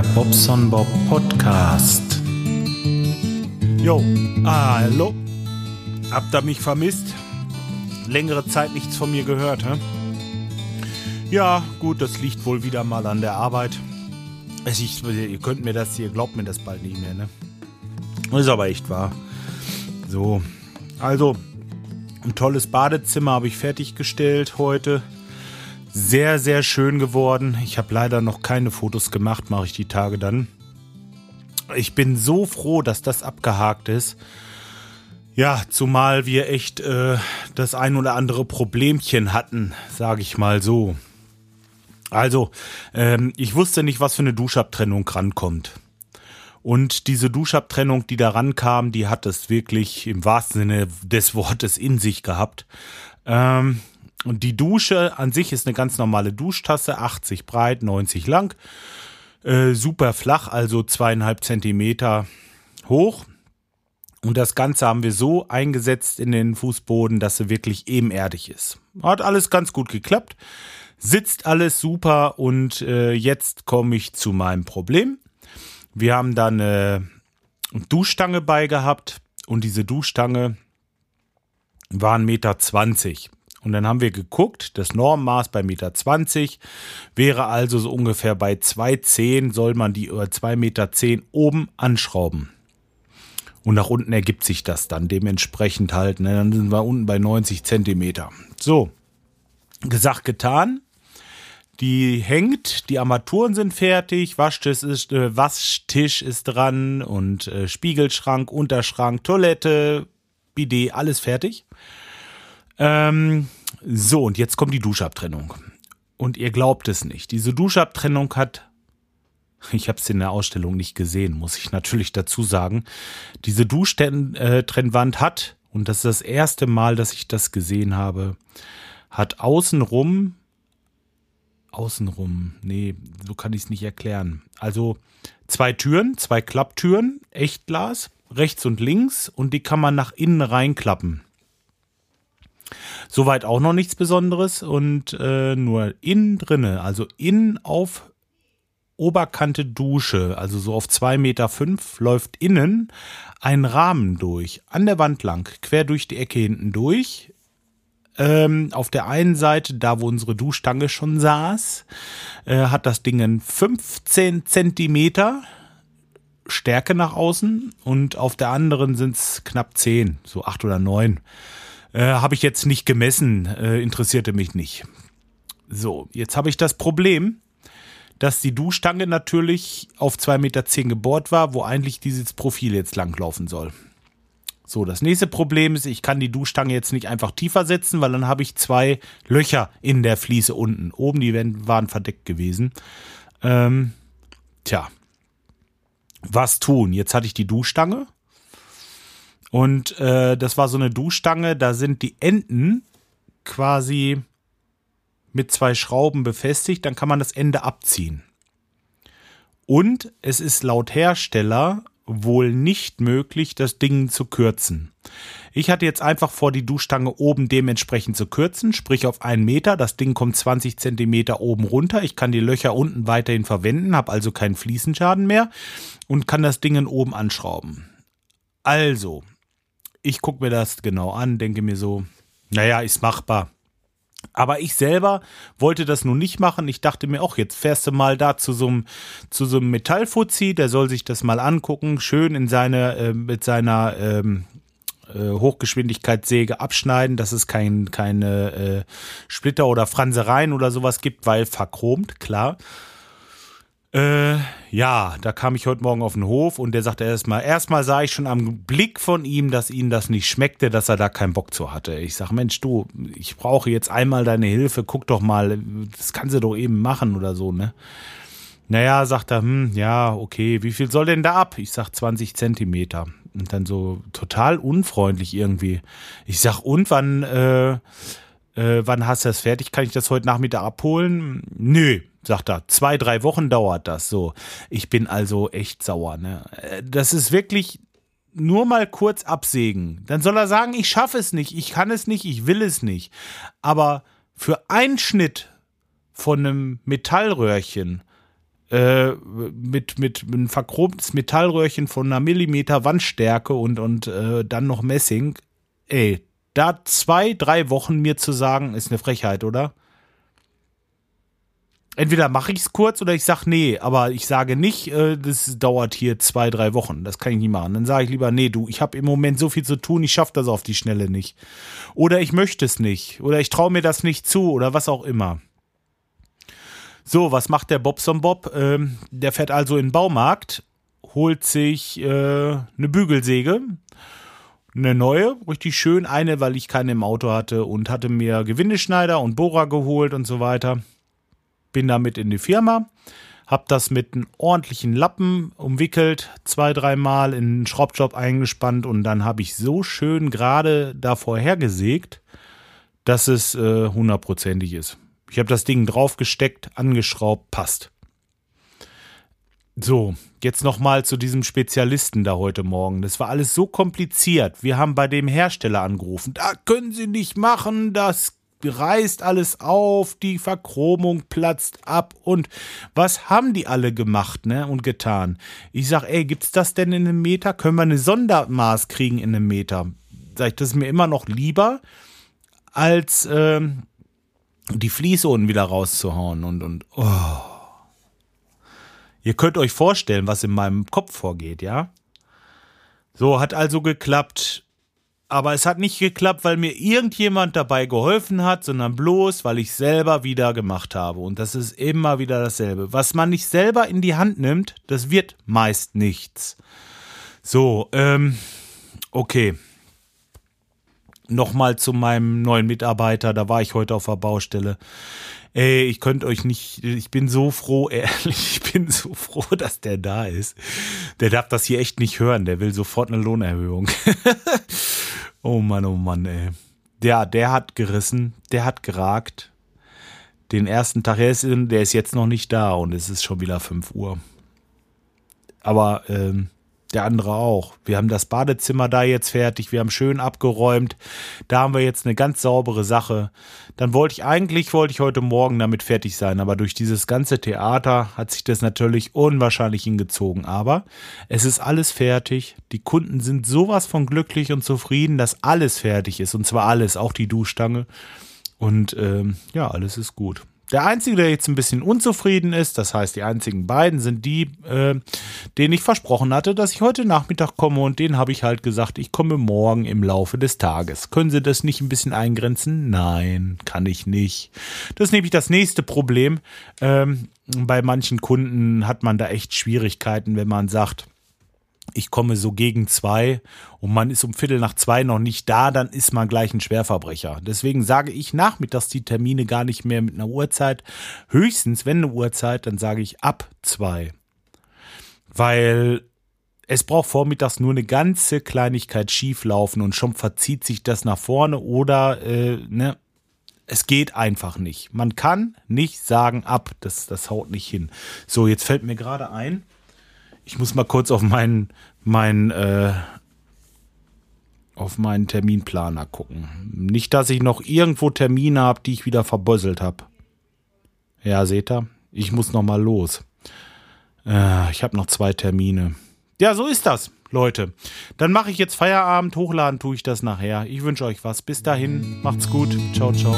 Bobson Bob Podcast. Jo, hallo. Habt ihr mich vermisst? Längere Zeit nichts von mir gehört, hä? Ja, gut, das liegt wohl wieder mal an der Arbeit. Ich, ihr könnt mir das, ihr glaubt mir das bald nicht mehr, ne? Ist aber echt wahr. So, also, ein tolles Badezimmer habe ich fertiggestellt heute. Sehr, sehr schön geworden. Ich habe leider noch keine Fotos gemacht, mache ich die Tage dann. Ich bin so froh, dass das abgehakt ist. Ja, zumal wir echt äh, das ein oder andere Problemchen hatten, sage ich mal so. Also, ähm, ich wusste nicht, was für eine Duschabtrennung rankommt. Und diese Duschabtrennung, die da rankam, die hat es wirklich im wahrsten Sinne des Wortes in sich gehabt. Ähm, und die Dusche an sich ist eine ganz normale Duschtasse, 80 breit, 90 lang, äh, super flach, also zweieinhalb Zentimeter hoch. Und das Ganze haben wir so eingesetzt in den Fußboden, dass sie wirklich ebenerdig ist. Hat alles ganz gut geklappt, sitzt alles super und äh, jetzt komme ich zu meinem Problem. Wir haben da eine Duschstange bei gehabt und diese Duschstange war 1,20 Meter. Und dann haben wir geguckt, das Normmaß bei 1,20 Meter wäre also so ungefähr bei 2,10 soll man die über 2,10 Meter oben anschrauben. Und nach unten ergibt sich das dann dementsprechend halt. Ne? Dann sind wir unten bei 90 Zentimeter. So, gesagt, getan. Die hängt, die Armaturen sind fertig, Waschtisch ist, äh, Waschtisch ist dran und äh, Spiegelschrank, Unterschrank, Toilette, Bidet, alles fertig. Ähm, so, und jetzt kommt die Duschabtrennung. Und ihr glaubt es nicht. Diese Duschabtrennung hat, ich habe es in der Ausstellung nicht gesehen, muss ich natürlich dazu sagen, diese Duschtrennwand hat, und das ist das erste Mal, dass ich das gesehen habe, hat außenrum, außenrum, nee, so kann ich es nicht erklären. Also zwei Türen, zwei Klapptüren, Echtglas, rechts und links, und die kann man nach innen reinklappen. Soweit auch noch nichts Besonderes und äh, nur innen drinne, also innen auf Oberkante Dusche, also so auf 2,5 Meter, fünf, läuft innen ein Rahmen durch, an der Wand lang, quer durch die Ecke hinten durch. Ähm, auf der einen Seite, da wo unsere Duschstange schon saß, äh, hat das Ding 15 Zentimeter Stärke nach außen und auf der anderen sind es knapp 10, so 8 oder 9. Äh, habe ich jetzt nicht gemessen, äh, interessierte mich nicht. So, jetzt habe ich das Problem, dass die Duschstange natürlich auf 2,10 Meter gebohrt war, wo eigentlich dieses Profil jetzt langlaufen soll. So, das nächste Problem ist, ich kann die Duschstange jetzt nicht einfach tiefer setzen, weil dann habe ich zwei Löcher in der Fliese unten. Oben, die waren verdeckt gewesen. Ähm, tja, was tun? Jetzt hatte ich die Duschstange und äh, das war so eine Duschstange, da sind die Enden quasi mit zwei Schrauben befestigt, dann kann man das Ende abziehen. Und es ist laut Hersteller wohl nicht möglich, das Ding zu kürzen. Ich hatte jetzt einfach vor, die Duschstange oben dementsprechend zu kürzen, sprich auf einen Meter. Das Ding kommt 20 Zentimeter oben runter. Ich kann die Löcher unten weiterhin verwenden, habe also keinen Fliesenschaden mehr und kann das Ding oben anschrauben. Also, ich gucke mir das genau an, denke mir so, naja, ist machbar. Aber ich selber wollte das nun nicht machen. Ich dachte mir auch, jetzt fährst du mal da zu so einem, zu so einem Metallfuzzi, der soll sich das mal angucken, schön in seine, äh, mit seiner ähm, äh, Hochgeschwindigkeitssäge abschneiden, dass es kein, keine äh, Splitter oder Fransereien oder sowas gibt, weil verchromt, klar. Äh, ja, da kam ich heute Morgen auf den Hof und der sagte erstmal, erstmal sah ich schon am Blick von ihm, dass ihm das nicht schmeckte, dass er da keinen Bock zu hatte. Ich sag, Mensch, du, ich brauche jetzt einmal deine Hilfe, guck doch mal, das kannst du doch eben machen oder so, ne? Naja, sagt er, hm, ja, okay, wie viel soll denn da ab? Ich sag 20 Zentimeter. Und dann so total unfreundlich irgendwie. Ich sag, und wann, äh, äh, wann hast du das fertig? Kann ich das heute Nachmittag abholen? Nö, sagt er, zwei, drei Wochen dauert das so. Ich bin also echt sauer. Ne? Äh, das ist wirklich nur mal kurz absägen. Dann soll er sagen, ich schaffe es nicht, ich kann es nicht, ich will es nicht. Aber für einen Schnitt von einem Metallröhrchen äh, mit, mit einem verchromtes Metallröhrchen von einer Millimeter Wandstärke und, und äh, dann noch Messing. Ey, da zwei, drei Wochen mir zu sagen, ist eine Frechheit, oder? Entweder mache ich es kurz oder ich sage nee, aber ich sage nicht, äh, das dauert hier zwei, drei Wochen. Das kann ich nicht machen. Dann sage ich lieber, nee, du, ich habe im Moment so viel zu tun, ich schaffe das auf die Schnelle nicht. Oder ich möchte es nicht. Oder ich traue mir das nicht zu oder was auch immer. So, was macht der Bobson Bob? Ähm, der fährt also in den Baumarkt, holt sich äh, eine Bügelsäge, eine neue, richtig schön, eine, weil ich keine im Auto hatte und hatte mir Gewindeschneider und Bohrer geholt und so weiter bin damit in die Firma, habe das mit einem ordentlichen Lappen umwickelt, zwei, dreimal in den Schraubjob eingespannt und dann habe ich so schön gerade davor hergesägt, dass es äh, hundertprozentig äh, ist. Ich habe das Ding draufgesteckt, angeschraubt, passt. So, jetzt nochmal zu diesem Spezialisten da heute Morgen. Das war alles so kompliziert. Wir haben bei dem Hersteller angerufen. Da können Sie nicht machen, das reißt alles auf, die Verchromung platzt ab und was haben die alle gemacht, ne, und getan? Ich sag, ey, gibt's das denn in einem Meter? Können wir eine Sondermaß kriegen in einem Meter? Sag ich, das ist mir immer noch lieber, als ähm, die Fließohren wieder rauszuhauen und, und, oh. Ihr könnt euch vorstellen, was in meinem Kopf vorgeht, ja? So, hat also geklappt aber es hat nicht geklappt, weil mir irgendjemand dabei geholfen hat, sondern bloß, weil ich selber wieder gemacht habe. Und das ist immer wieder dasselbe. Was man nicht selber in die Hand nimmt, das wird meist nichts. So, ähm, okay. Nochmal zu meinem neuen Mitarbeiter, da war ich heute auf der Baustelle. Ey, ich könnte euch nicht, ich bin so froh, ehrlich, ich bin so froh, dass der da ist. Der darf das hier echt nicht hören, der will sofort eine Lohnerhöhung. Oh Mann, oh Mann, ey. Der, der hat gerissen, der hat geragt. Den ersten Tag, der ist, der ist jetzt noch nicht da und es ist schon wieder 5 Uhr. Aber ähm, der andere auch. Wir haben das Badezimmer da jetzt fertig, wir haben schön abgeräumt. Da haben wir jetzt eine ganz saubere Sache. Dann wollte ich eigentlich, wollte ich heute Morgen damit fertig sein, aber durch dieses ganze Theater hat sich das natürlich unwahrscheinlich hingezogen. Aber es ist alles fertig. Die Kunden sind sowas von glücklich und zufrieden, dass alles fertig ist. Und zwar alles, auch die Duschstange. Und ähm, ja, alles ist gut. Der Einzige, der jetzt ein bisschen unzufrieden ist, das heißt, die einzigen beiden sind die, äh, denen ich versprochen hatte, dass ich heute Nachmittag komme und denen habe ich halt gesagt, ich komme morgen im Laufe des Tages. Können Sie das nicht ein bisschen eingrenzen? Nein, kann ich nicht. Das ist nämlich das nächste Problem. Ähm, bei manchen Kunden hat man da echt Schwierigkeiten, wenn man sagt, ich komme so gegen zwei und man ist um Viertel nach zwei noch nicht da, dann ist man gleich ein Schwerverbrecher. Deswegen sage ich nachmittags die Termine gar nicht mehr mit einer Uhrzeit. Höchstens, wenn eine Uhrzeit, dann sage ich ab zwei. Weil es braucht vormittags nur eine ganze Kleinigkeit schieflaufen und schon verzieht sich das nach vorne oder äh, ne, es geht einfach nicht. Man kann nicht sagen ab, das, das haut nicht hin. So, jetzt fällt mir gerade ein, ich muss mal kurz auf meinen, meinen, äh, auf meinen Terminplaner gucken. Nicht, dass ich noch irgendwo Termine habe, die ich wieder verbösselt habe. Ja, seht ihr? Ich muss noch mal los. Äh, ich habe noch zwei Termine. Ja, so ist das, Leute. Dann mache ich jetzt Feierabend. Hochladen tue ich das nachher. Ich wünsche euch was. Bis dahin. Macht's gut. Ciao, ciao.